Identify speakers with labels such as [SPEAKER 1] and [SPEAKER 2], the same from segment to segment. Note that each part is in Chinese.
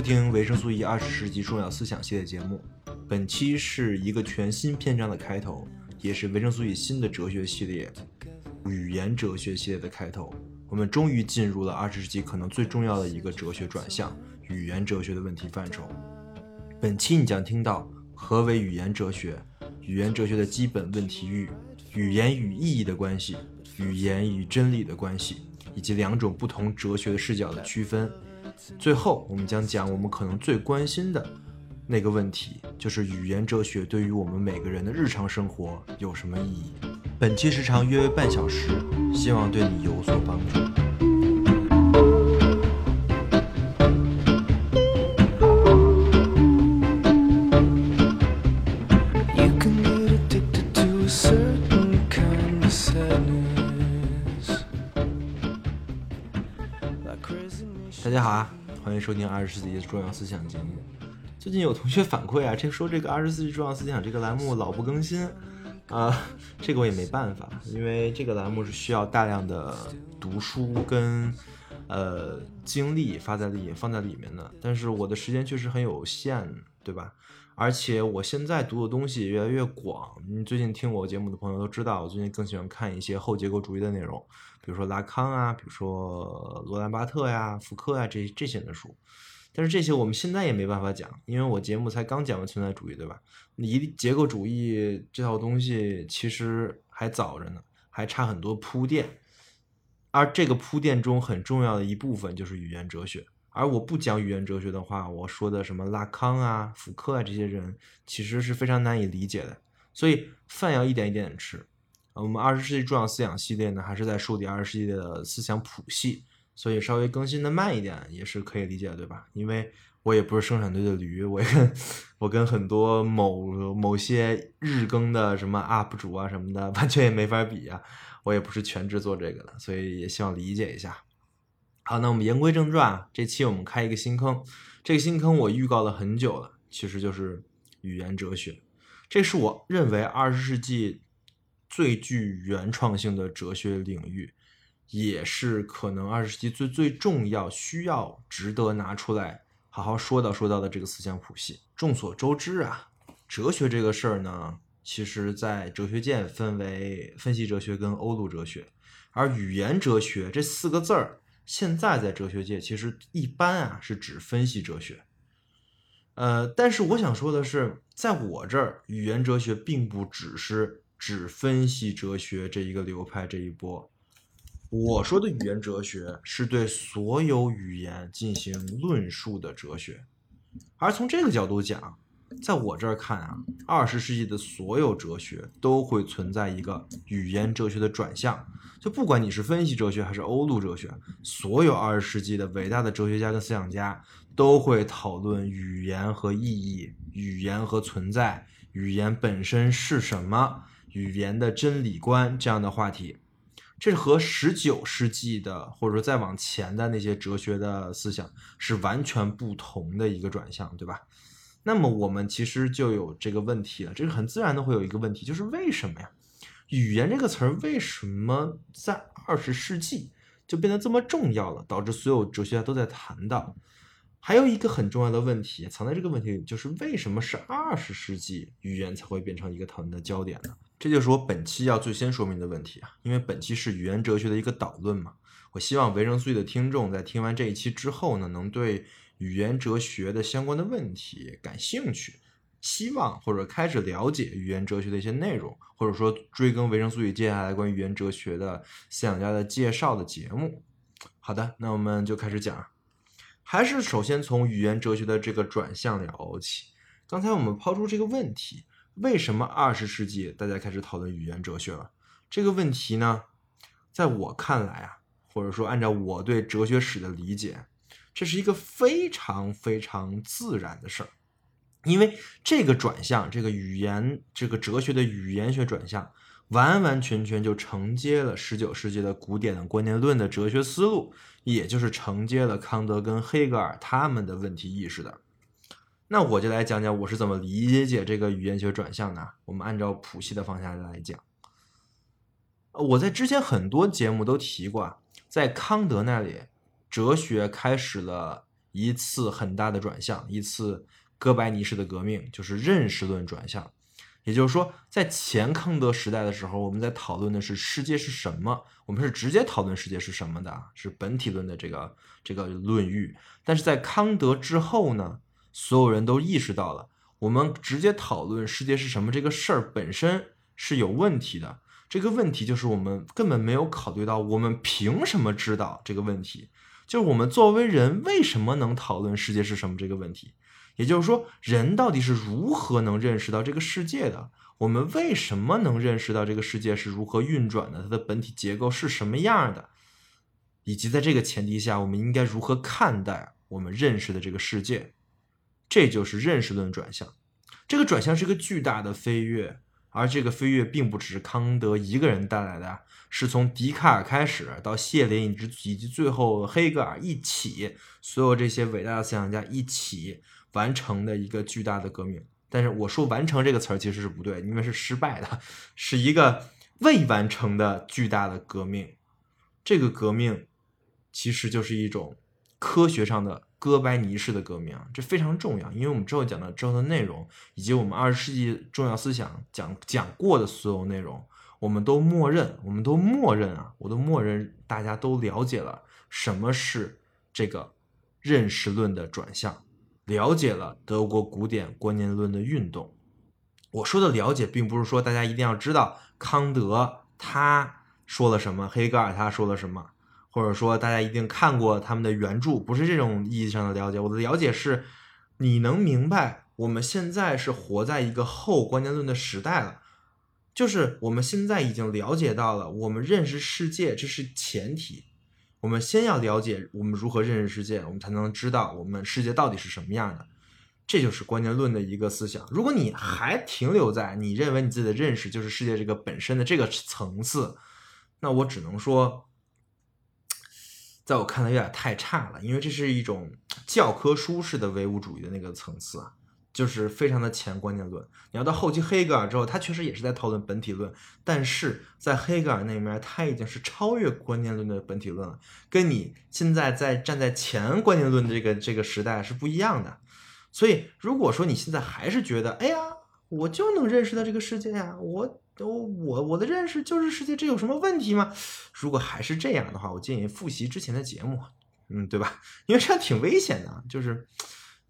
[SPEAKER 1] 收听维生素 E 二十世纪重要思想系列节目。本期是一个全新篇章的开头，也是维生素 E 新的哲学系列——语言哲学系列的开头。我们终于进入了二十世纪可能最重要的一个哲学转向——语言哲学的问题范畴。本期你将听到何为语言哲学、语言哲学的基本问题域、语言与意义的关系、语言与真理的关系，以及两种不同哲学的视角的区分。最后，我们将讲我们可能最关心的那个问题，就是语言哲学对于我们每个人的日常生活有什么意义。本期时长约半小时，希望对你有所帮助。收听二十世纪重要思想节目。最近有同学反馈啊，这说这个二十世纪重要思想这个栏目老不更新，啊、这个我也没办法，因为这个栏目是需要大量的读书跟呃精力发在里放在里面的，但是我的时间确实很有限，对吧？而且我现在读的东西越来越广。你最近听我节目的朋友都知道，我最近更喜欢看一些后结构主义的内容，比如说拉康啊，比如说罗兰巴特呀、福柯呀这这些的书。但是这些我们现在也没办法讲，因为我节目才刚讲完存在主义，对吧？离结构主义这套东西其实还早着呢，还差很多铺垫。而这个铺垫中很重要的一部分就是语言哲学。而我不讲语言哲学的话，我说的什么拉康啊、福柯啊这些人，其实是非常难以理解的。所以饭要一点一点吃。我们二十世纪重要思想系列呢，还是在树敌二十世纪的思想谱系，所以稍微更新的慢一点也是可以理解的，对吧？因为我也不是生产队的驴，我也跟我跟很多某某些日更的什么 UP 主啊什么的，完全也没法比啊。我也不是全职做这个的，所以也希望理解一下。好，那我们言归正传啊，这期我们开一个新坑，这个新坑我预告了很久了，其实就是语言哲学，这是我认为二十世纪最具原创性的哲学领域，也是可能二十世纪最最重要、需要、值得拿出来好好说道说道的这个思想谱系。众所周知啊，哲学这个事儿呢，其实在哲学界分为分析哲学跟欧陆哲学，而语言哲学这四个字儿，现在在哲学界其实一般啊是指分析哲学。呃，但是我想说的是，在我这儿，语言哲学并不只是指分析哲学这一个流派这一波。我说的语言哲学是对所有语言进行论述的哲学，而从这个角度讲，在我这儿看啊，二十世纪的所有哲学都会存在一个语言哲学的转向。就不管你是分析哲学还是欧陆哲学，所有二十世纪的伟大的哲学家跟思想家都会讨论语言和意义、语言和存在、语言本身是什么、语言的真理观这样的话题。这是和十九世纪的或者说再往前的那些哲学的思想是完全不同的一个转向，对吧？那么我们其实就有这个问题了，这是很自然的会有一个问题，就是为什么呀？语言这个词儿为什么在二十世纪就变得这么重要了，导致所有哲学家都在谈到？还有一个很重要的问题藏在这个问题里，就是为什么是二十世纪语言才会变成一个讨论的焦点呢？这就是我本期要最先说明的问题啊，因为本期是语言哲学的一个导论嘛。我希望维生素 E 的听众在听完这一期之后呢，能对语言哲学的相关的问题感兴趣，希望或者开始了解语言哲学的一些内容，或者说追更维生素 E 接下来关于语言哲学的思想家的介绍的节目。好的，那我们就开始讲。还是首先从语言哲学的这个转向聊起。刚才我们抛出这个问题，为什么二十世纪大家开始讨论语言哲学了？这个问题呢，在我看来啊，或者说按照我对哲学史的理解，这是一个非常非常自然的事儿。因为这个转向，这个语言，这个哲学的语言学转向，完完全全就承接了十九世纪的古典的观念论的哲学思路，也就是承接了康德跟黑格尔他们的问题意识的。那我就来讲讲我是怎么理解这个语言学转向的。我们按照谱系的方向来讲。我在之前很多节目都提过，在康德那里，哲学开始了一次很大的转向，一次哥白尼式的革命，就是认识论转向。也就是说，在前康德时代的时候，我们在讨论的是世界是什么，我们是直接讨论世界是什么的，是本体论的这个这个论域。但是在康德之后呢，所有人都意识到了，我们直接讨论世界是什么这个事儿本身是有问题的。这个问题就是我们根本没有考虑到，我们凭什么知道这个问题？就是我们作为人为什么能讨论世界是什么这个问题？也就是说，人到底是如何能认识到这个世界的？我们为什么能认识到这个世界是如何运转的？它的本体结构是什么样的？以及在这个前提下，我们应该如何看待我们认识的这个世界？这就是认识论转向。这个转向是个巨大的飞跃，而这个飞跃并不只是康德一个人带来的，是从笛卡尔开始到谢林以及以及最后黑格尔一起，所有这些伟大的思想家一起完成的一个巨大的革命。但是我说“完成”这个词儿其实是不对，因为是失败的，是一个未完成的巨大的革命。这个革命其实就是一种科学上的哥白尼式的革命啊，这非常重要，因为我们之后讲到之后的内容，以及我们二十世纪重要思想讲讲过的所有内容，我们都默认，我们都默认啊，我都默认大家都了解了什么是这个认识论的转向，了解了德国古典观念论的运动。我说的了解，并不是说大家一定要知道康德他说了什么，黑格尔他说了什么，或者说大家一定看过他们的原著，不是这种意义上的了解。我的了解是，你能明白我们现在是活在一个后观念论的时代了，就是我们现在已经了解到了，我们认识世界这是前提。我们先要了解我们如何认识世界，我们才能知道我们世界到底是什么样的。这就是观念论的一个思想。如果你还停留在你认为你自己的认识就是世界这个本身的这个层次，那我只能说，在我看来有点太差了，因为这是一种教科书式的唯物主义的那个层次啊，就是非常的前观念论。你要到后期黑格尔之后，他确实也是在讨论本体论，但是在黑格尔那面，他已经是超越观念论的本体论了，跟你现在在站在前观念论的这个这个时代是不一样的。所以，如果说你现在还是觉得，哎呀，我就能认识到这个世界呀，我我我我的认识就是世界，这有什么问题吗？如果还是这样的话，我建议复习之前的节目，嗯，对吧？因为这样挺危险的，就是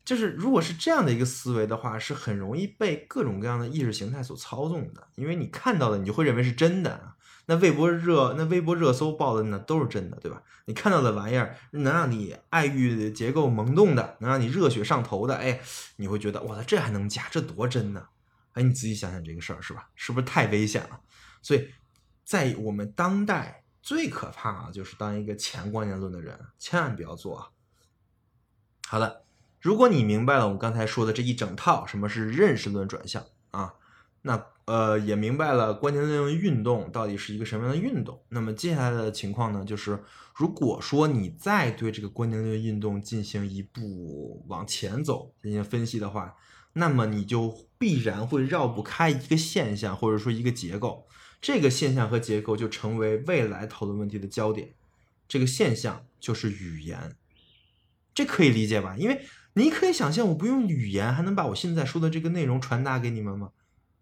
[SPEAKER 1] 就是，如果是这样的一个思维的话，是很容易被各种各样的意识形态所操纵的，因为你看到的，你就会认为是真的。那微博热，那微博热搜报的那都是真的，对吧？你看到的玩意儿能让你爱欲结构萌动的，能让你热血上头的，哎，你会觉得哇，这还能假？这多真呢？哎，你仔细想想这个事儿是吧？是不是太危险了？所以在我们当代最可怕啊，就是当一个前观念论的人，千万不要做啊。好的，如果你明白了我们刚才说的这一整套什么是认识论转向啊，那呃也明白了观念论运动到底是一个什么样的运动。那么接下来的情况呢，就是如果说你再对这个观念论运动进行一步往前走进行分析的话，那么你就必然会绕不开一个现象或者说一个结构，这个现象和结构就成为未来讨论问题的焦点。这个现象就是语言。这可以理解吧？因为你可以想象，我不用语言还能把我现在说的这个内容传达给你们吗？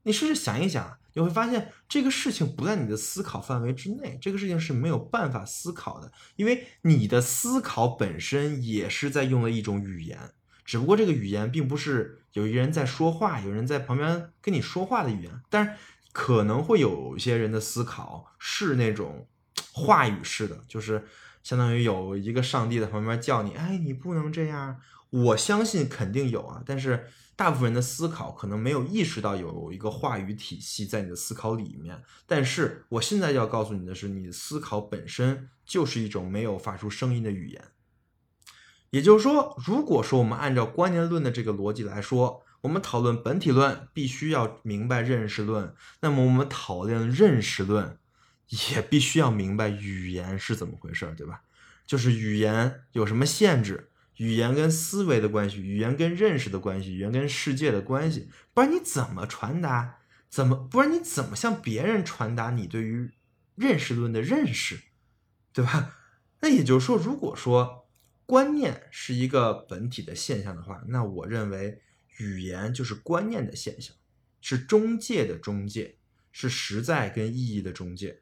[SPEAKER 1] 你试试想一想，你会发现这个事情不在你的思考范围之内，这个事情是没有办法思考的，因为你的思考本身也是在用了一种语言，只不过这个语言并不是有一人在说话，有人在旁边跟你说话的语言，但是可能会有一些人的思考是那种话语式的，就是。相当于有一个上帝在旁边叫你，哎，你不能这样。我相信肯定有啊，但是大部分人的思考可能没有意识到有一个话语体系在你的思考里面。但是我现在要告诉你的是，你的思考本身就是一种没有发出声音的语言。也就是说，如果说我们按照观念论的这个逻辑来说，我们讨论本体论必须要明白认识论，那么我们讨论认识论也必须要明白语言是怎么回事，对吧？就是语言有什么限制，语言跟思维的关系，语言跟认识的关系，语言跟世界的关系，不然你怎么传达？怎么不然你怎么向别人传达你对于认识论的认识，对吧？那也就是说，如果说观念是一个本体的现象的话，那我认为语言就是观念的现象，是中介的中介，是实在跟意义的中介。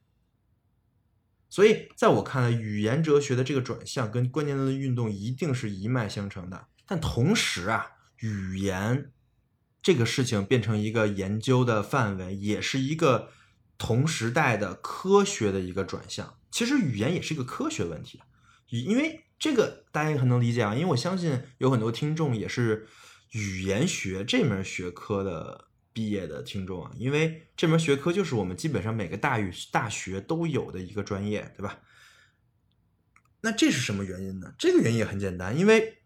[SPEAKER 1] 所以，在我看来，语言哲学的这个转向跟观念论的运动一定是一脉相承的。但同时啊，语言这个事情变成一个研究的范围，也是一个同时代的科学的一个转向。其实，语言也是一个科学问题，因为这个大家也很能理解啊。因为我相信有很多听众也是语言学这门学科的。毕业的听众啊，因为这门学科就是我们基本上每个大语大学都有的一个专业，对吧？那这是什么原因呢？这个原因也很简单，因为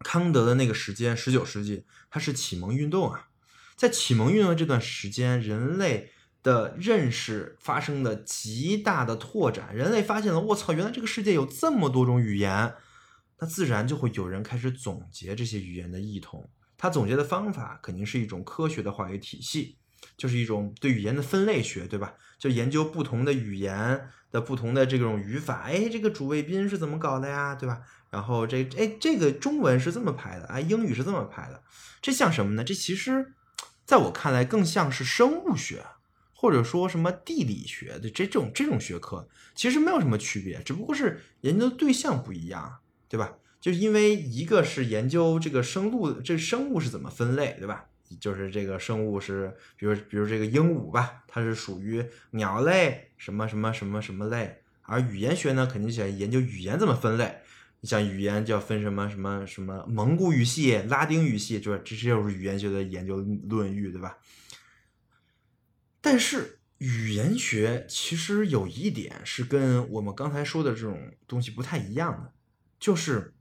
[SPEAKER 1] 康德的那个时间，十九世纪，它是启蒙运动啊，在启蒙运动这段时间，人类的认识发生了极大的拓展，人类发现了，我操，原来这个世界有这么多种语言，那自然就会有人开始总结这些语言的异同。他总结的方法肯定是一种科学的话语体系，就是一种对语言的分类学，对吧？就研究不同的语言的不同的这种语法，哎，这个主谓宾是怎么搞的呀，对吧？然后这哎，这个中文是这么排的，哎，英语是这么排的，这像什么呢？这其实在我看来更像是生物学，或者说什么地理学的这种这种学科，其实没有什么区别，只不过是研究对象不一样，对吧？就因为一个是研究这个生物，这生物是怎么分类，对吧？就是这个生物是，比如比如这个鹦鹉吧，它是属于鸟类，什么什么什么什么类。而语言学呢，肯定想研究语言怎么分类。你像语言就要分什么什么什么蒙古语系、拉丁语系，就是这这就是语言学的研究论域，对吧？但是语言学其实有一点是跟我们刚才说的这种东西不太一样的，就是。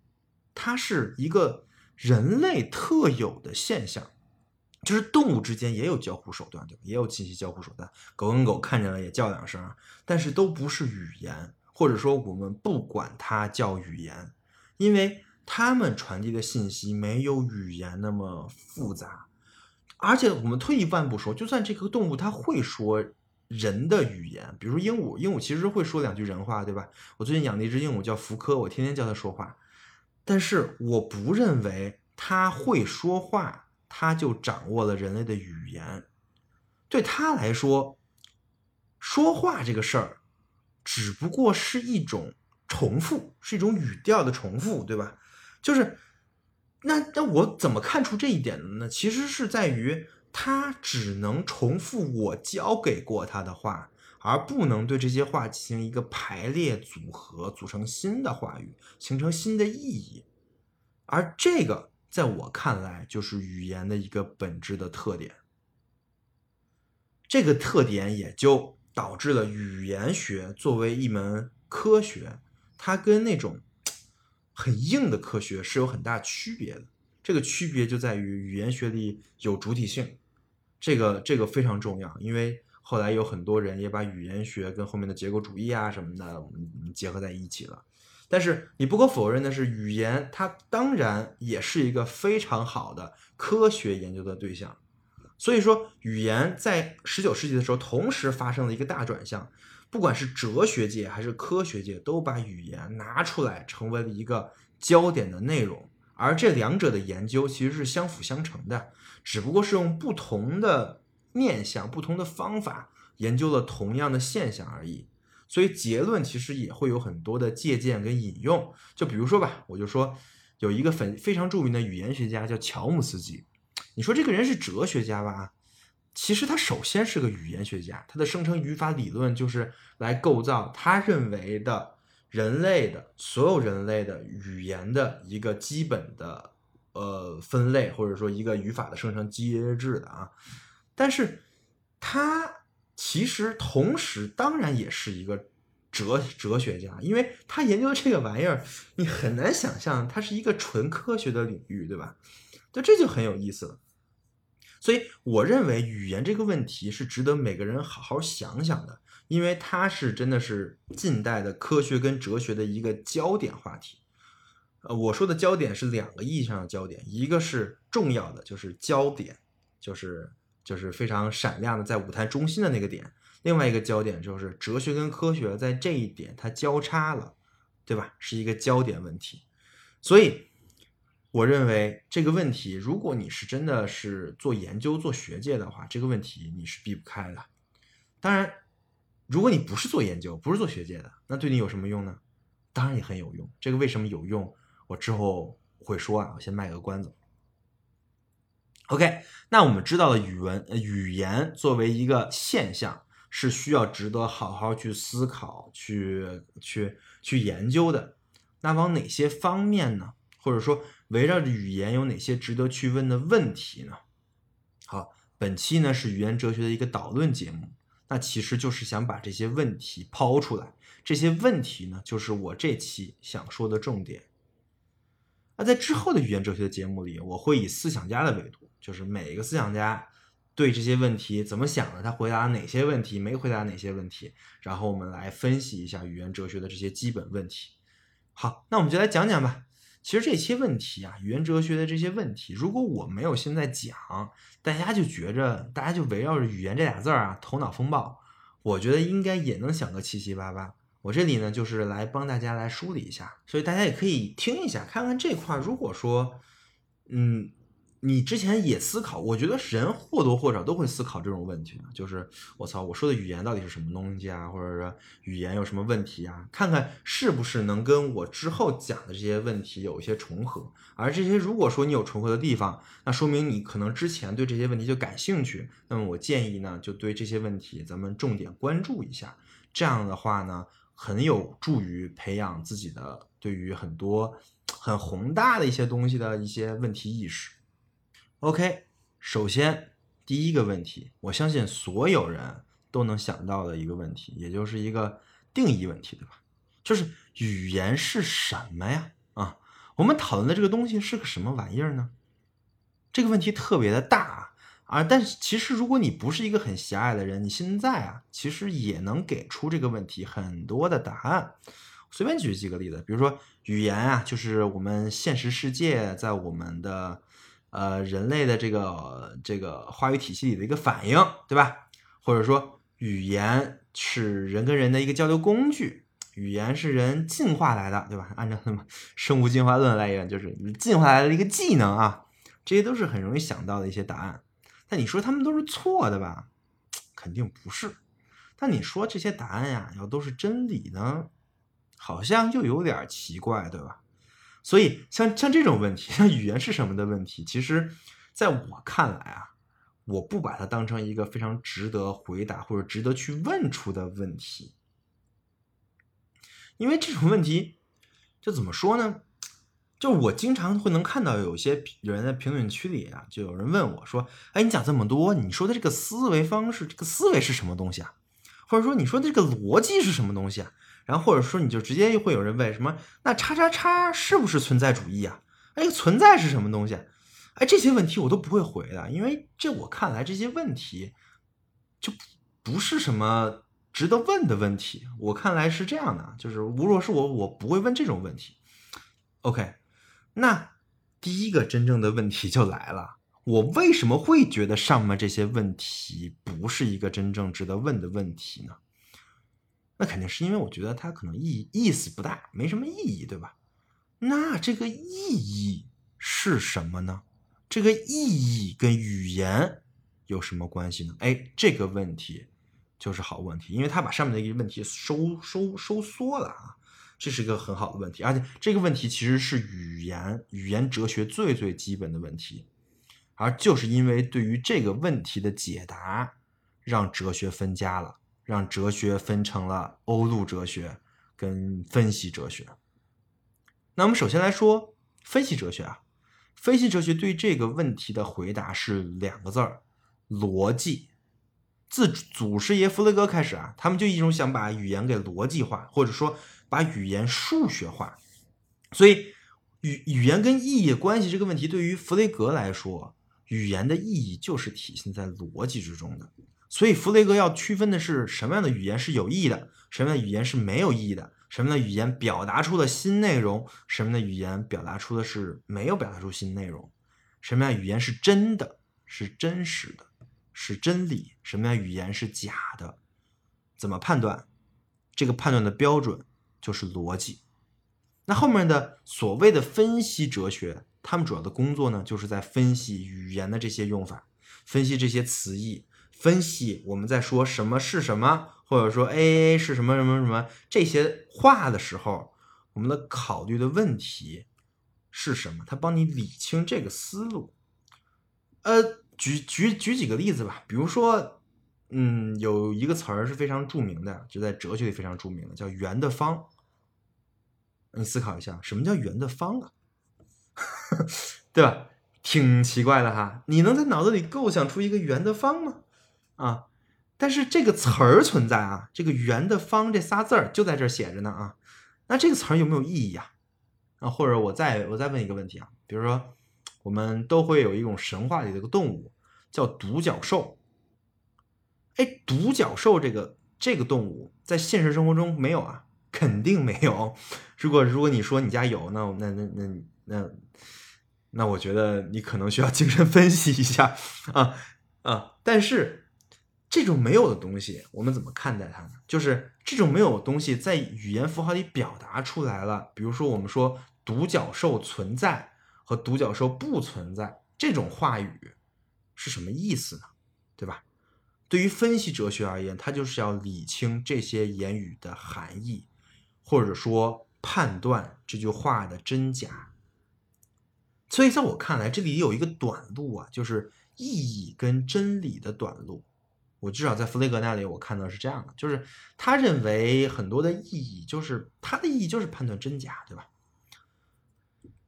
[SPEAKER 1] 它是一个人类特有的现象，就是动物之间也有交互手段，对吧？也有信息交互手段，狗跟狗看见了也叫两声，但是都不是语言，或者说我们不管它叫语言，因为它们传递的信息没有语言那么复杂。而且我们退一万步说，就算这个动物它会说人的语言，比如说鹦鹉，鹦鹉其实会说两句人话，对吧？我最近养的一只鹦鹉叫福柯，我天天叫它说话。但是我不认为它会说话，它就掌握了人类的语言。对它来说，说话这个事儿，只不过是一种重复，是一种语调的重复，对吧？就是，那那我怎么看出这一点的呢？其实是在于他只能重复我教给过他的话。而不能对这些话进行一个排列组合，组成新的话语，形成新的意义。而这个在我看来，就是语言的一个本质的特点。这个特点也就导致了语言学作为一门科学，它跟那种很硬的科学是有很大区别的。这个区别就在于语言学里有主体性，这个这个非常重要，因为。后来有很多人也把语言学跟后面的结构主义啊什么的结合在一起了，但是你不可否认的是，语言它当然也是一个非常好的科学研究的对象。所以说，语言在十九世纪的时候同时发生了一个大转向，不管是哲学界还是科学界，都把语言拿出来成为了一个焦点的内容。而这两者的研究其实是相辅相成的，只不过是用不同的。面向不同的方法研究了同样的现象而已，所以结论其实也会有很多的借鉴跟引用。就比如说吧，我就说有一个非非常著名的语言学家叫乔姆斯基，你说这个人是哲学家吧？其实他首先是个语言学家，他的生成语法理论就是来构造他认为的人类的所有人类的语言的一个基本的呃分类，或者说一个语法的生成机制的啊。但是他其实同时当然也是一个哲哲学家，因为他研究的这个玩意儿，你很难想象它是一个纯科学的领域，对吧？对，这就很有意思了。所以我认为语言这个问题是值得每个人好好想想的，因为它是真的是近代的科学跟哲学的一个焦点话题。呃，我说的焦点是两个意义上的焦点，一个是重要的，就是焦点，就是就是非常闪亮的在舞台中心的那个点；另外一个焦点就是哲学跟科学在这一点它交叉了，对吧？是一个焦点问题。所以我认为这个问题，如果你是真的是做研究、做学界的话，这个问题你是避不开的。当然，如果你不是做研究、不是做学界的，那对你有什么用呢？当然也很有用。这个为什么有用？我之后会说啊，我先卖个关子。OK，那我们知道了语文、呃语言作为一个现象，是需要值得好好去思考、去去去研究的。那往哪些方面呢？或者说围绕着语言有哪些值得去问的问题呢？好，本期呢是语言哲学的一个导论节目，那其实就是想把这些问题抛出来。这些问题呢，就是我这期想说的重点。那在之后的语言哲学的节目里，我会以思想家的维度，就是每一个思想家对这些问题怎么想的，他回答哪些问题，没回答哪些问题，然后我们来分析一下语言哲学的这些基本问题。好，那我们就来讲讲吧。其实这些问题啊，语言哲学的这些问题，如果我没有现在讲，大家就觉着大家就围绕着语言这俩字儿啊，头脑风暴，我觉得应该也能想个七七八八。我这里呢，就是来帮大家来梳理一下，所以大家也可以听一下，看看这块儿。如果说，嗯，你之前也思考，我觉得人或多或少都会思考这种问题，就是我操，我说的语言到底是什么东西啊，或者说语言有什么问题啊？看看是不是能跟我之后讲的这些问题有一些重合。而这些如果说你有重合的地方，那说明你可能之前对这些问题就感兴趣。那么我建议呢，就对这些问题咱们重点关注一下。这样的话呢。很有助于培养自己的对于很多很宏大的一些东西的一些问题意识。OK，首先第一个问题，我相信所有人都能想到的一个问题，也就是一个定义问题，对吧？就是语言是什么呀？啊，我们讨论的这个东西是个什么玩意儿呢？这个问题特别的大啊。啊，但是其实如果你不是一个很狭隘的人，你现在啊，其实也能给出这个问题很多的答案。随便举几个例子，比如说语言啊，就是我们现实世界在我们的呃人类的这个这个话语体系里的一个反应，对吧？或者说语言是人跟人的一个交流工具，语言是人进化来的，对吧？按照什么生物进化论来源，就是进化来的一个技能啊，这些都是很容易想到的一些答案。但你说他们都是错的吧？肯定不是。但你说这些答案呀，要都是真理呢，好像又有点奇怪，对吧？所以像像这种问题，像语言是什么的问题，其实在我看来啊，我不把它当成一个非常值得回答或者值得去问出的问题，因为这种问题，就怎么说呢？就我经常会能看到有些人在评论区里啊，就有人问我说：“哎，你讲这么多，你说的这个思维方式，这个思维是什么东西啊？或者说你说的这个逻辑是什么东西啊？然后或者说你就直接会有人问什么？那叉叉叉是不是存在主义啊？哎，存在是什么东西？哎，这些问题我都不会回的，因为这我看来这些问题就不是什么值得问的问题。我看来是这样的，就是如果是我，我不会问这种问题。OK。那第一个真正的问题就来了，我为什么会觉得上面这些问题不是一个真正值得问的问题呢？那肯定是因为我觉得它可能意意思不大，没什么意义，对吧？那这个意义是什么呢？这个意义跟语言有什么关系呢？哎，这个问题就是好问题，因为它把上面的一个问题收收收缩了啊。这是一个很好的问题，而且这个问题其实是语言语言哲学最最基本的问题，而就是因为对于这个问题的解答，让哲学分家了，让哲学分成了欧陆哲学跟分析哲学。那我们首先来说分析哲学啊，分析哲学对这个问题的回答是两个字儿：逻辑。自祖师爷弗雷格开始啊，他们就一种想把语言给逻辑化，或者说把语言数学化。所以语语言跟意义关系这个问题，对于弗雷格来说，语言的意义就是体现在逻辑之中的。所以弗雷格要区分的是什么样的语言是有意义的，什么样的语言是没有意义的，什么样的语言表达出了新内容，什么样的语言表达出的是没有表达出新内容，什么样的语言是真的，是真实的，是真理，什么样的语言是假的，怎么判断？这个判断的标准就是逻辑。那后面的所谓的分析哲学，他们主要的工作呢，就是在分析语言的这些用法，分析这些词义，分析我们在说什么是什么，或者说 A A 是什么什么什么这些话的时候，我们的考虑的问题是什么？他帮你理清这个思路。呃，举举举几个例子吧，比如说，嗯，有一个词儿是非常著名的，就在哲学里非常著名的，叫圆的方。你思考一下，什么叫圆的方啊？对吧？挺奇怪的哈。你能在脑子里构想出一个圆的方吗？啊，但是这个词儿存在啊，这个圆的方这仨字儿就在这写着呢啊。那这个词儿有没有意义呀？啊，或者我再我再问一个问题啊，比如说我们都会有一种神话里的一个动物叫独角兽。哎，独角兽这个这个动物在现实生活中没有啊？肯定没有。如果如果你说你家有，那那那那那那我觉得你可能需要精神分析一下啊啊！但是这种没有的东西，我们怎么看待它呢？就是这种没有的东西在语言符号里表达出来了。比如说，我们说独角兽存在和独角兽不存在这种话语是什么意思呢？对吧？对于分析哲学而言，它就是要理清这些言语的含义，或者说判断这句话的真假。所以在我看来，这里有一个短路啊，就是意义跟真理的短路。我至少在弗雷格那里，我看到是这样的，就是他认为很多的意义，就是它的意义就是判断真假，对吧？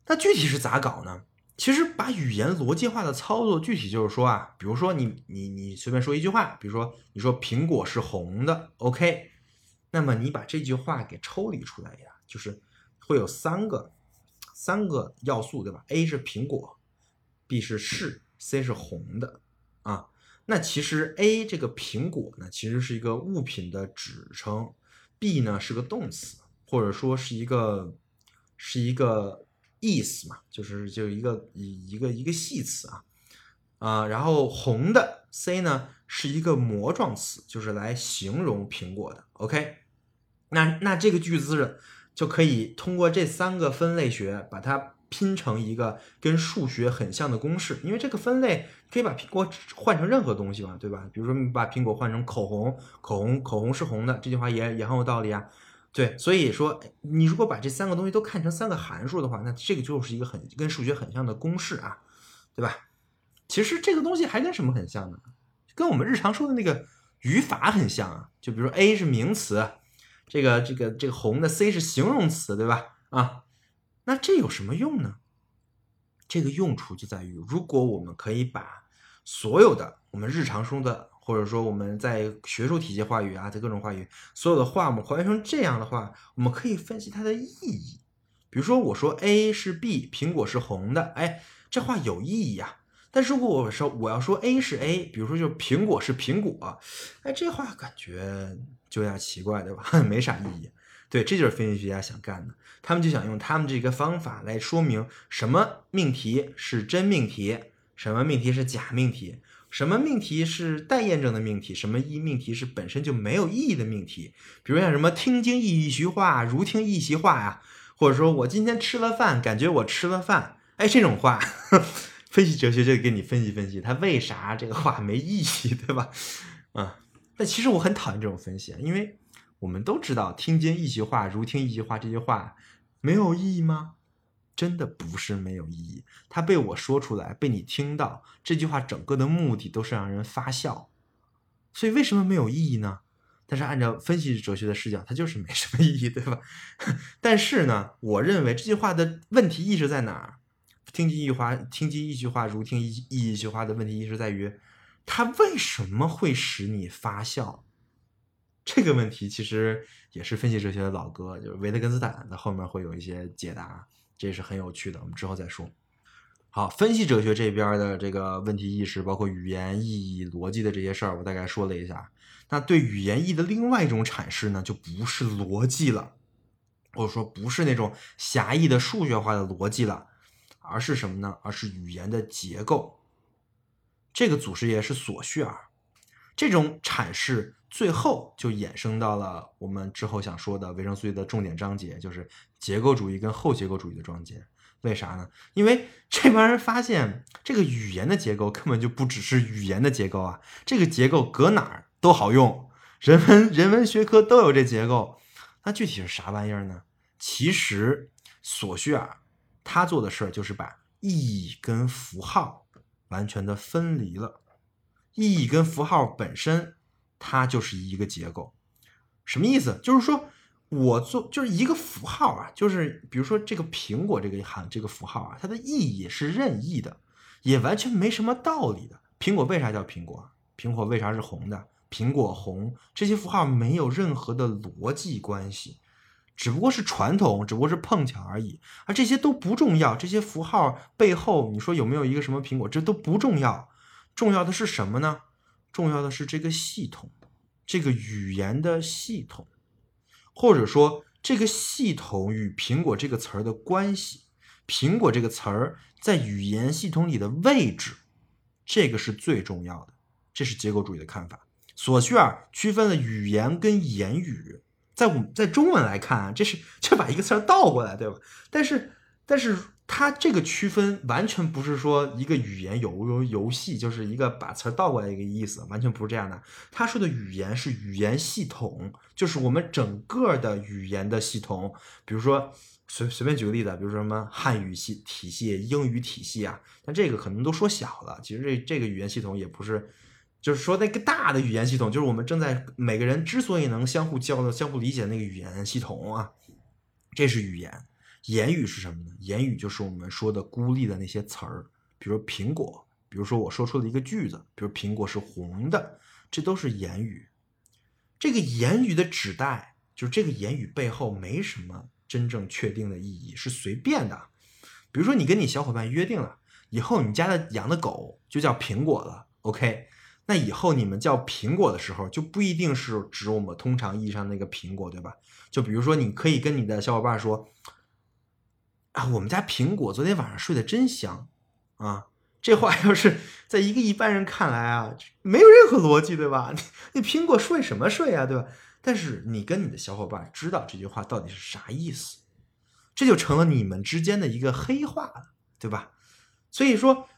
[SPEAKER 1] 那具体是咋搞呢？其实把语言逻辑化的操作，具体就是说啊，比如说你你你随便说一句话，比如说你说苹果是红的，OK，那么你把这句话给抽离出来呀，就是会有三个三个要素，对吧？A 是苹果，B 是是，C 是红的啊。那其实 A 这个苹果呢，其实是一个物品的指称，B 呢是个动词，或者说是一个是一个。意思嘛，就是就一个一一个一个系词啊，啊，然后红的 C 呢是一个模状词，就是来形容苹果的。OK，那那这个句子就可以通过这三个分类学把它拼成一个跟数学很像的公式，因为这个分类可以把苹果换成任何东西嘛，对吧？比如说你把苹果换成口红，口红口红是红的，这句话也也很有道理啊。对，所以说你如果把这三个东西都看成三个函数的话，那这个就是一个很跟数学很像的公式啊，对吧？其实这个东西还跟什么很像呢？跟我们日常说的那个语法很像啊。就比如说 A 是名词，这个这个这个红的 C 是形容词，对吧？啊，那这有什么用呢？这个用处就在于，如果我们可以把所有的我们日常中的或者说我们在学术体系话语啊，在各种话语，所有的话我们还原成这样的话，我们可以分析它的意义。比如说我说 A 是 B，苹果是红的，哎，这话有意义呀。但如果我说我要说 A 是 A，比如说就苹果是苹果，哎，这话感觉就有点奇怪，对吧？没啥意义。对，这就是分析学家想干的，他们就想用他们这个方法来说明什么命题是真命题，什么命题是假命题。什么命题是待验证的命题？什么一命题是本身就没有意义的命题？比如像什么听经一席话，如听一席话呀，或者说我今天吃了饭，感觉我吃了饭，哎，这种话，分析哲学就给你分析分析，他为啥这个话没意义，对吧？啊，但其实我很讨厌这种分析，因为我们都知道听经一席话，如听一席话这句话没有意义吗？真的不是没有意义，它被我说出来，被你听到，这句话整个的目的都是让人发笑，所以为什么没有意义呢？但是按照分析哲学的视角，它就是没什么意义，对吧？但是呢，我认为这句话的问题意识在哪儿？听君一句话，听君一句话，如听一一句话的问题意识在于，它为什么会使你发笑？这个问题其实也是分析哲学的老哥，就是维特根斯坦在后面会有一些解答，这也是很有趣的，我们之后再说。好，分析哲学这边的这个问题意识，包括语言意义、逻辑的这些事儿，我大概说了一下。那对语言意义的另外一种阐释呢，就不是逻辑了，或者说不是那种狭义的数学化的逻辑了，而是什么呢？而是语言的结构。这个祖师爷是索绪尔，这种阐释最后就衍生到了我们之后想说的维生素 E 的重点章节，就是结构主义跟后结构主义的章节。为啥呢？因为 这帮人发现这个语言的结构根本就不只是语言的结构啊，这个结构搁哪儿都好用，人文人文学科都有这结构。那具体是啥玩意儿呢？其实索绪尔他做的事儿就是把意义跟符号完全的分离了。意义跟符号本身，它就是一个结构。什么意思？就是说我做就是一个符号啊，就是比如说这个苹果这个行这个符号啊，它的意义是任意的，也完全没什么道理的。苹果为啥叫苹果？苹果为啥是红的？苹果红这些符号没有任何的逻辑关系，只不过是传统，只不过是碰巧而已。而这些都不重要，这些符号背后你说有没有一个什么苹果，这都不重要。重要的是什么呢？重要的是这个系统，这个语言的系统，或者说这个系统与苹果这个词儿的关系。苹果这个词儿在语言系统里的位置，这个是最重要的。这是结构主义的看法。索绪尔区分了语言跟言语，在我们在中文来看啊，这是这把一个词儿倒过来，对吧？但是但是它这个区分完全不是说一个语言游游游戏，就是一个把词儿倒过来一个意思，完全不是这样的。他说的语言是语言系统，就是我们整个的语言的系统。比如说随随便举个例子，比如说什么汉语系体系、英语体系啊，但这个可能都说小了。其实这这个语言系统也不是。就是说，那个大的语言系统，就是我们正在每个人之所以能相互交流、相互理解那个语言系统啊，这是语言。言语是什么呢？言语就是我们说的孤立的那些词儿，比如苹果，比如说我说出了一个句子，比如苹果是红的，这都是言语。这个言语的指代，就是这个言语背后没什么真正确定的意义，是随便的。比如说，你跟你小伙伴约定了，以后你家的养的狗就叫苹果了，OK。那以后你们叫苹果的时候，就不一定是指我们通常意义上那个苹果，对吧？就比如说，你可以跟你的小伙伴说：“我们家苹果昨天晚上睡得真香啊！”这话要是在一个一般人看来啊，没有任何逻辑，对吧？你你苹果睡什么睡啊，对吧？但是你跟你的小伙伴知道这句话到底是啥意思，这就成了你们之间的一个黑话了，对吧？所以说，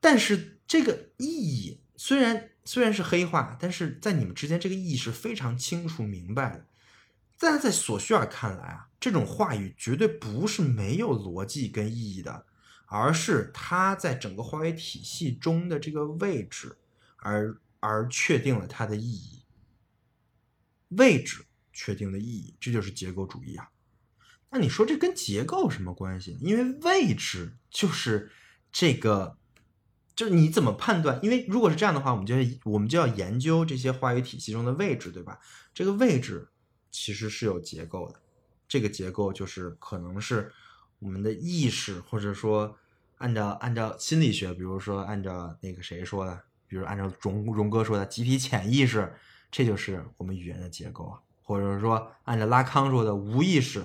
[SPEAKER 1] 但是这个意义虽然。虽然是黑话，但是在你们之间这个意义是非常清楚明白的。但在索绪尔看来啊，这种话语绝对不是没有逻辑跟意义的，而是它在整个话语体系中的这个位置，而而确定了它的意义。位置确定的意义，这就是结构主义啊。那你说这跟结构有什么关系？因为位置就是这个。就是你怎么判断？因为如果是这样的话，我们就要我们就要研究这些话语体系中的位置，对吧？这个位置其实是有结构的，这个结构就是可能是我们的意识，或者说按照按照心理学，比如说按照那个谁说的，比如按照荣荣哥说的集体潜意识，这就是我们语言的结构啊，或者说按照拉康说的无意识，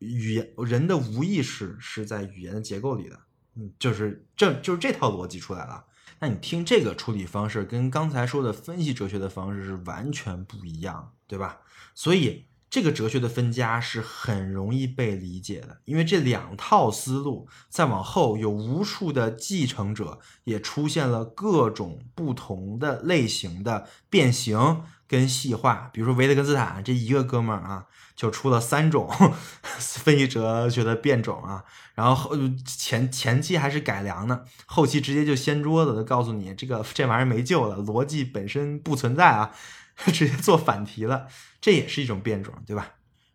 [SPEAKER 1] 语言人的无意识是在语言的结构里的。嗯，就是这就是这套逻辑出来了。那你听这个处理方式，跟刚才说的分析哲学的方式是完全不一样，对吧？所以这个哲学的分家是很容易被理解的，因为这两套思路再往后有无数的继承者，也出现了各种不同的类型的变形跟细化。比如说维特根斯坦这一个哥们儿啊。就出了三种分析哲学的变种啊，然后后前前期还是改良呢，后期直接就掀桌子，告诉你这个这玩意儿没救了，逻辑本身不存在啊。直接做反题了，这也是一种变种，对吧？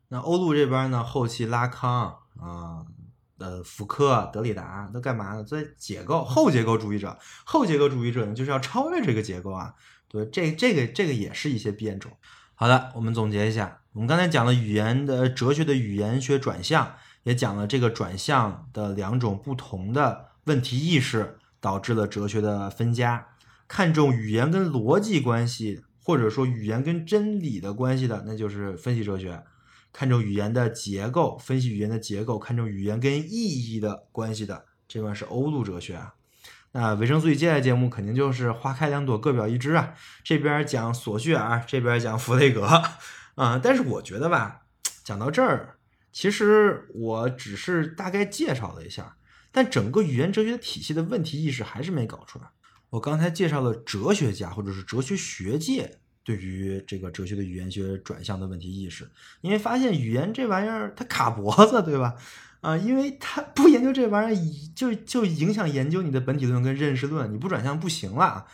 [SPEAKER 1] 那欧陆这边呢，后期拉康啊。呃，福柯、德里达都干嘛呢？在解构后结构主义者，后结构主义者呢，就是要超越这个结构啊。对，这这个这个也是一些变种。好的，我们总结一下，我们刚才讲了语言的哲学的语言学转向，也讲了这个转向的两种不同的问题意识导致了哲学的分家。看重语言跟逻辑关系，或者说语言跟真理的关系的，那就是分析哲学。看重语言的结构，分析语言的结构，看重语言跟意义的关系的，这边是欧陆哲学啊。那维生素与接下来节目肯定就是花开两朵，各表一枝啊。这边讲索绪尔，这边讲弗雷格啊。但是我觉得吧，讲到这儿，其实我只是大概介绍了一下，但整个语言哲学体系的问题意识还是没搞出来。我刚才介绍了哲学家或者是哲学学界。对于这个哲学的语言学转向的问题意识，因为发现语言这玩意儿它卡脖子，对吧？啊，因为他不研究这玩意儿，就就影响研究你的本体论跟认识论，你不转向不行了。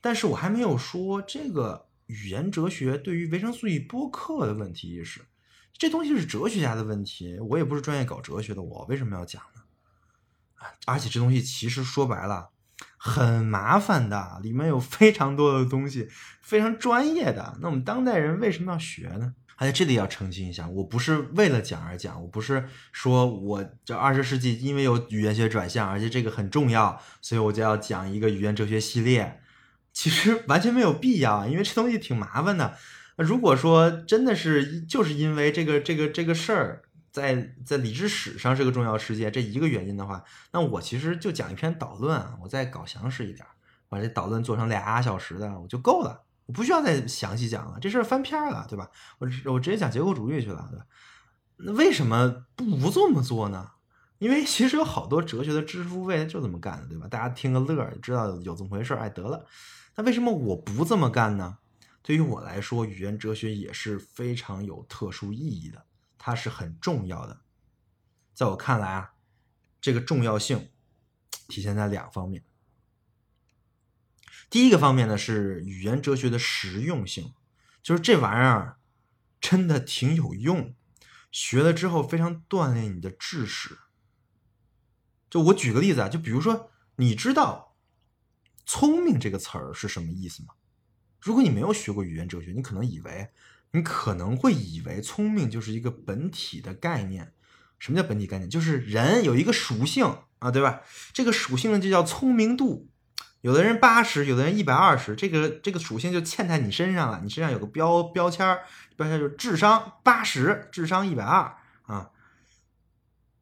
[SPEAKER 1] 但是我还没有说这个语言哲学对于维生素 E 播客的问题意识，这东西是哲学家的问题，我也不是专业搞哲学的，我为什么要讲呢？而且这东西其实说白了。很麻烦的，里面有非常多的东西，非常专业的。那我们当代人为什么要学呢？而且这里要澄清一下，我不是为了讲而讲，我不是说我这二十世纪因为有语言学转向，而且这个很重要，所以我就要讲一个语言哲学系列。其实完全没有必要，因为这东西挺麻烦的。如果说真的是就是因为这个这个这个事儿。在在理智史上是个重要事件，这一个原因的话，那我其实就讲一篇导论啊，我再搞详实一点，把这导论做成俩小时的我就够了，我不需要再详细讲了，这事儿翻篇了，对吧？我我直接讲结构主义去了，对吧？那为什么不这么做呢？因为其实有好多哲学的知识付费就这么干的，对吧？大家听个乐，知道有这么回事儿，哎，得了。那为什么我不这么干呢？对于我来说，语言哲学也是非常有特殊意义的。它是很重要的，在我看来啊，这个重要性体现在两方面。第一个方面呢是语言哲学的实用性，就是这玩意儿真的挺有用，学了之后非常锻炼你的知识。就我举个例子啊，就比如说，你知道“聪明”这个词儿是什么意思吗？如果你没有学过语言哲学，你可能以为。你可能会以为聪明就是一个本体的概念。什么叫本体概念？就是人有一个属性啊，对吧？这个属性呢就叫聪明度。有的人八十，有的人一百二十，这个这个属性就嵌在你身上了。你身上有个标标签儿，标签就是智商八十，智商一百二啊，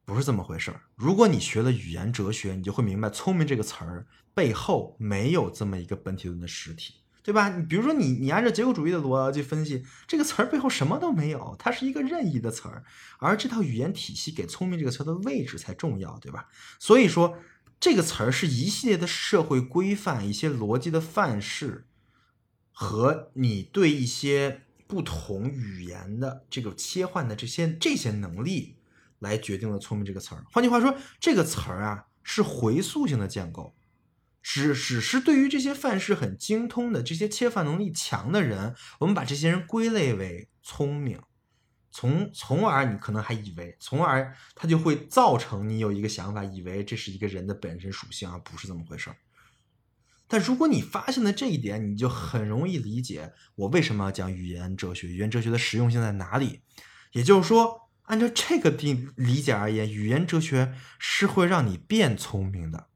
[SPEAKER 1] 不是这么回事儿。如果你学了语言哲学，你就会明白，聪明这个词儿背后没有这么一个本体论的实体。对吧？你比如说，你你按照结构主义的逻辑分析，这个词儿背后什么都没有，它是一个任意的词儿，而这套语言体系给“聪明”这个词的位置才重要，对吧？所以说，这个词儿是一系列的社会规范、一些逻辑的范式，和你对一些不同语言的这个切换的这些这些能力来决定了“聪明”这个词儿。换句话说，这个词儿啊是回溯性的建构。只只是对于这些范式很精通的、这些切换能力强的人，我们把这些人归类为聪明，从从而你可能还以为，从而它就会造成你有一个想法，以为这是一个人的本身属性，而不是这么回事儿。但如果你发现了这一点，你就很容易理解我为什么要讲语言哲学，语言哲学的实用性在哪里。也就是说，按照这个定理解而言，语言哲学是会让你变聪明的。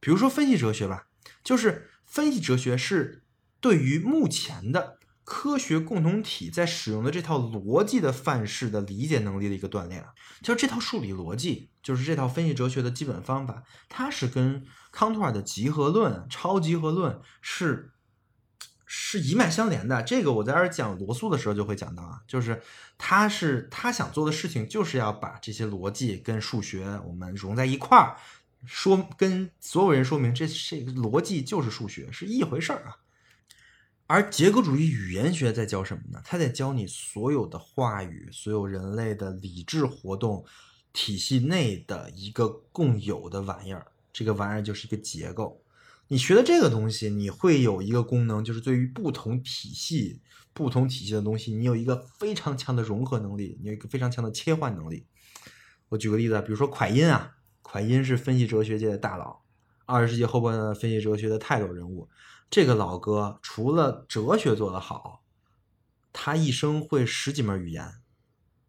[SPEAKER 1] 比如说分析哲学吧，就是分析哲学是对于目前的科学共同体在使用的这套逻辑的范式的理解能力的一个锻炼。就这套数理逻辑，就是这套分析哲学的基本方法，它是跟康托尔的集合论、超集合论是是一脉相连的。这个我在这讲罗素的时候就会讲到啊，就是他是他想做的事情，就是要把这些逻辑跟数学我们融在一块儿。说跟所有人说明，这这个逻辑就是数学，是一回事儿啊。而结构主义语言学在教什么呢？他在教你所有的话语，所有人类的理智活动体系内的一个共有的玩意儿。这个玩意儿就是一个结构。你学的这个东西，你会有一个功能，就是对于不同体系、不同体系的东西，你有一个非常强的融合能力，你有一个非常强的切换能力。我举个例子，比如说蒯因啊，蒯因是分析哲学界的大佬，二十世纪后半段分析哲学的泰斗人物。这个老哥除了哲学做得好，他一生会十几门语言，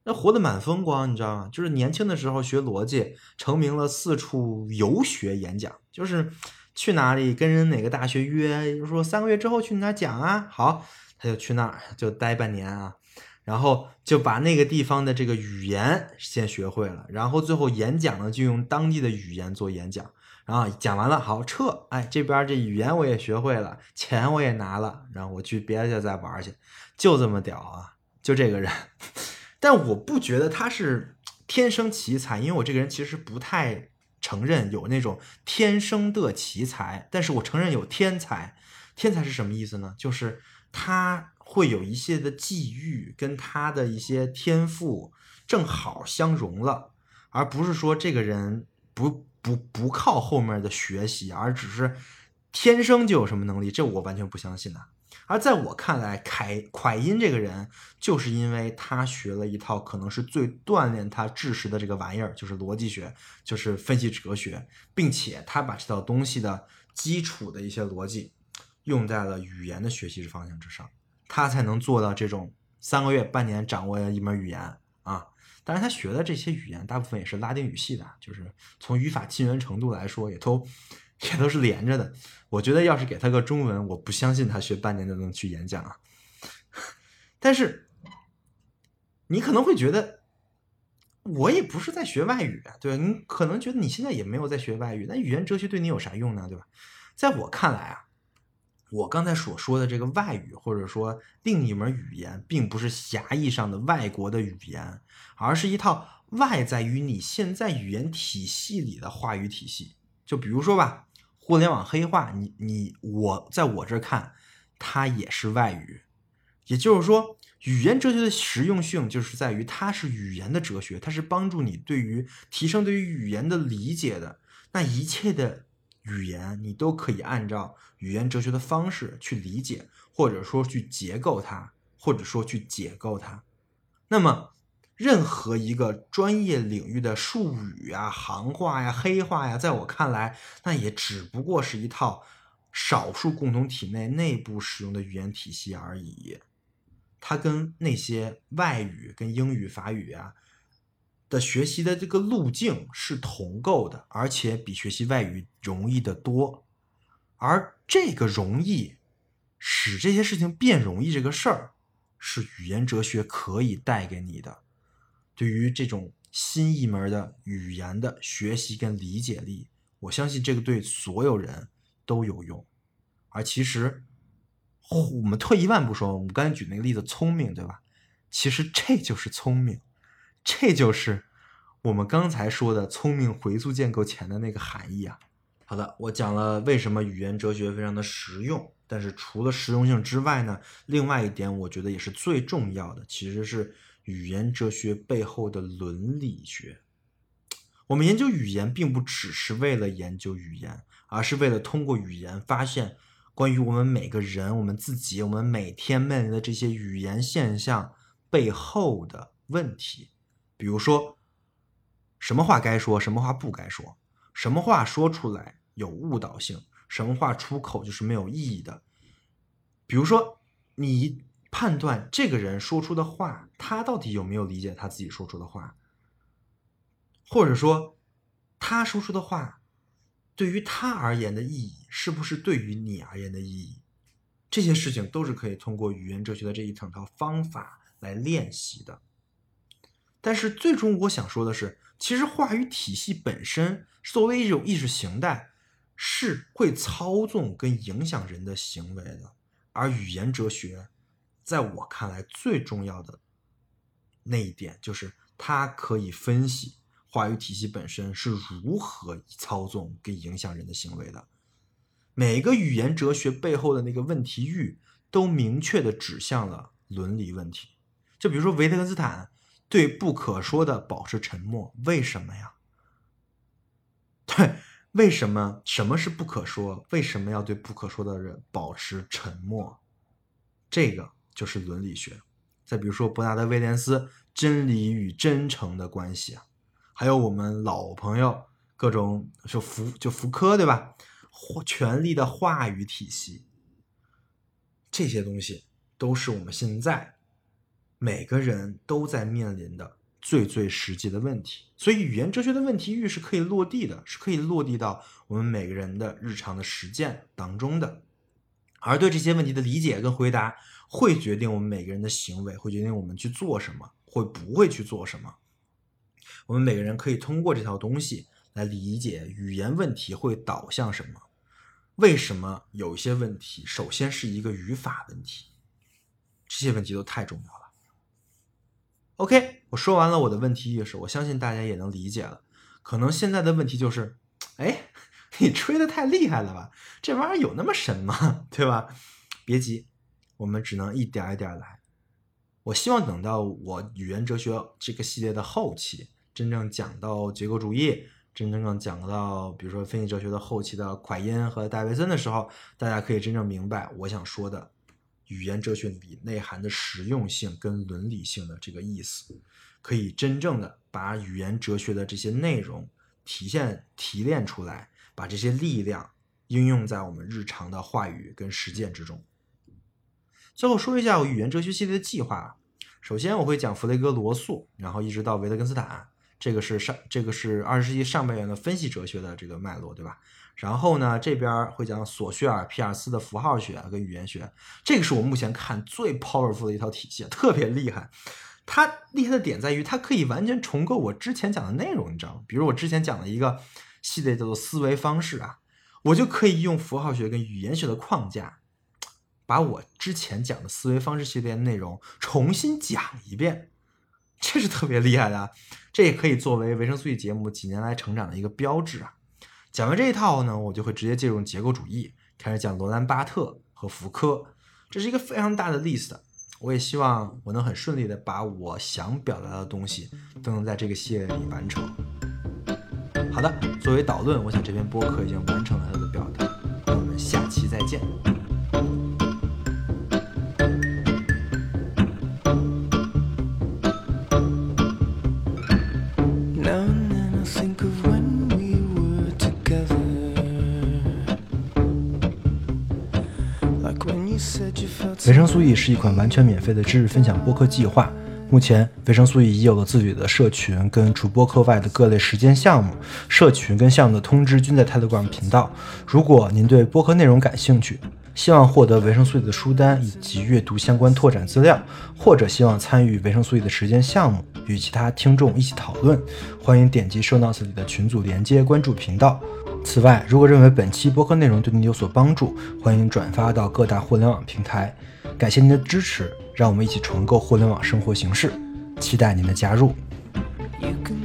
[SPEAKER 1] 那活得满风光，你知道吗？就是年轻的时候学逻辑，成名了，四处游学演讲，就是去哪里跟人哪个大学约，说三个月之后去你那讲啊，好，他就去那儿就待半年啊，然后就把那个地方的这个语言先学会了，然后最后演讲呢就用当地的语言做演讲。然后讲完了，好撤，哎，这边这语言我也学会了，钱我也拿了，然后我去别的地儿再玩去，就这么屌啊，就这个人。但我不觉得他是天生奇才，因为我这个人其实不太承认有那种天生的奇才，但是我承认有天才。天才是什么意思呢？就是他会有一些的际遇跟他的一些天赋正好相融了，而不是说这个人不。不不靠后面的学习，而只是天生就有什么能力，这我完全不相信的。而在我看来，凯蒯因这个人，就是因为他学了一套可能是最锻炼他知识的这个玩意儿，就是逻辑学，就是分析哲学，并且他把这套东西的基础的一些逻辑用在了语言的学习方向之上，他才能做到这种三个月、半年掌握一门语言。当然，他学的这些语言大部分也是拉丁语系的，就是从语法近缘程度来说，也都也都是连着的。我觉得要是给他个中文，我不相信他学半年就能去演讲啊。但是你可能会觉得，我也不是在学外语，对吧？你可能觉得你现在也没有在学外语，那语言哲学对你有啥用呢？对吧？在我看来啊。我刚才所说的这个外语，或者说另一门语言，并不是狭义上的外国的语言，而是一套外在于你现在语言体系里的话语体系。就比如说吧，互联网黑话，你你我在我这看，它也是外语。也就是说，语言哲学的实用性就是在于它是语言的哲学，它是帮助你对于提升对于语言的理解的。那一切的。语言你都可以按照语言哲学的方式去理解，或者说去结构它，或者说去解构它。那么，任何一个专业领域的术语啊、行话呀、黑话呀，在我看来，那也只不过是一套少数共同体内内部使用的语言体系而已。它跟那些外语、跟英语、法语啊。的学习的这个路径是同构的，而且比学习外语容易得多。而这个容易使这些事情变容易这个事儿，是语言哲学可以带给你的。对于这种新一门的语言的学习跟理解力，我相信这个对所有人都有用。而其实，我们退一万步说，我们刚才举那个例子，聪明，对吧？其实这就是聪明。这就是我们刚才说的聪明回溯建构前的那个含义啊。好的，我讲了为什么语言哲学非常的实用，但是除了实用性之外呢，另外一点我觉得也是最重要的，其实是语言哲学背后的伦理学。我们研究语言，并不只是为了研究语言，而是为了通过语言发现关于我们每个人、我们自己、我们每天面临的这些语言现象背后的问题。比如说，什么话该说，什么话不该说，什么话说出来有误导性，什么话出口就是没有意义的。比如说，你判断这个人说出的话，他到底有没有理解他自己说出的话，或者说，他说出的话对于他而言的意义，是不是对于你而言的意义？这些事情都是可以通过语言哲学的这一整套方法来练习的。但是最终我想说的是，其实话语体系本身作为一种意识形态，是会操纵跟影响人的行为的。而语言哲学，在我看来最重要的那一点，就是它可以分析话语体系本身是如何操纵跟影响人的行为的。每个语言哲学背后的那个问题域，都明确的指向了伦理问题。就比如说维特根斯坦。对不可说的保持沉默，为什么呀？对，为什么什么是不可说？为什么要对不可说的人保持沉默？这个就是伦理学。再比如说伯纳德·威廉斯真理与真诚的关系，还有我们老朋友各种就福就福柯对吧？权力的话语体系，这些东西都是我们现在每个人都在面临的最最实际的问题。所以，语言哲学的问题域是可以落地的，是可以落地到我们每个人的日常的实践当中的。而对这些问题的理解跟回答，会决定我们每个人的行为，会决定我们去做什么，会不会去做什么。我们每个人可以通过这套东西来理解语言问题会导向什么，为什么有一些问题首先是一个语法问题，这些问题都太重要了。OK，我说完了我的问题意识，我相信大家也能理解了。可能现在的问题就是，哎，你吹的太厉害了吧？这玩意儿有那么神吗？对吧？别急，我们只能一点一点来。我希望等到我语言哲学这个系列的后期，真正讲到结构主义，真正讲到比如说分析哲学的后期的蒯因和戴维森的时候，大家可以真正明白我想说的语言哲学里内涵的实用性跟伦理性的这个意思，可以真正的把语言哲学的这些内容体现提炼出来，把这些力量应用在我们日常的话语跟实践之中。最后说一下我语言哲学系列的计划。首先我会讲弗雷格罗素，然后一直到维特根斯坦，这个是上这个是二十世纪上半叶的分析哲学的这个脉络，对吧？然后呢，这边会讲索绪尔、皮尔斯的符号学跟语言学，这个是我目前看最 powerful 的一套体系，特别厉害。它厉害的点在于，它可以完全重构我之前讲的内容，你知道吗？比如我之前讲的一个系列叫做思维方式啊，我就可以用符号学跟语言学的框架，把我之前讲的思维方式系列内容重新讲一遍，这是特别厉害的。这也可以作为维生素 E 节目几年来成长的一个标志啊。讲完这一套呢，我就会直接进入结构主义，开始讲罗兰巴特和福柯，这是一个非常大的 list。我也希望我能很顺利的把我想表达的东西都能在这个系列里完成。好的，作为导论，我想这篇播客已经完成了它的表达。我们下期再见。
[SPEAKER 2] 维生素 E 是一款完全免费的知识分享播客计划。目前，维生素 E 已有了自己的社群，跟除播客外的各类实践项目。社群跟项目的通知均在 Telegram 频道。如果您对播客内容感兴趣，希望获得维生素 E 的书单以及阅读相关拓展资料，或者希望参与维生素 E 的实践项目，与其他听众一起讨论，欢迎点击 Show Notes 里的群组连接，关注频道。此外，如果认为本期播客内容对您有所帮助，欢迎转发到各大互联网平台。感谢您的支持，让我们一起重构互联网生活形式，期待您的加入。
[SPEAKER 3] You can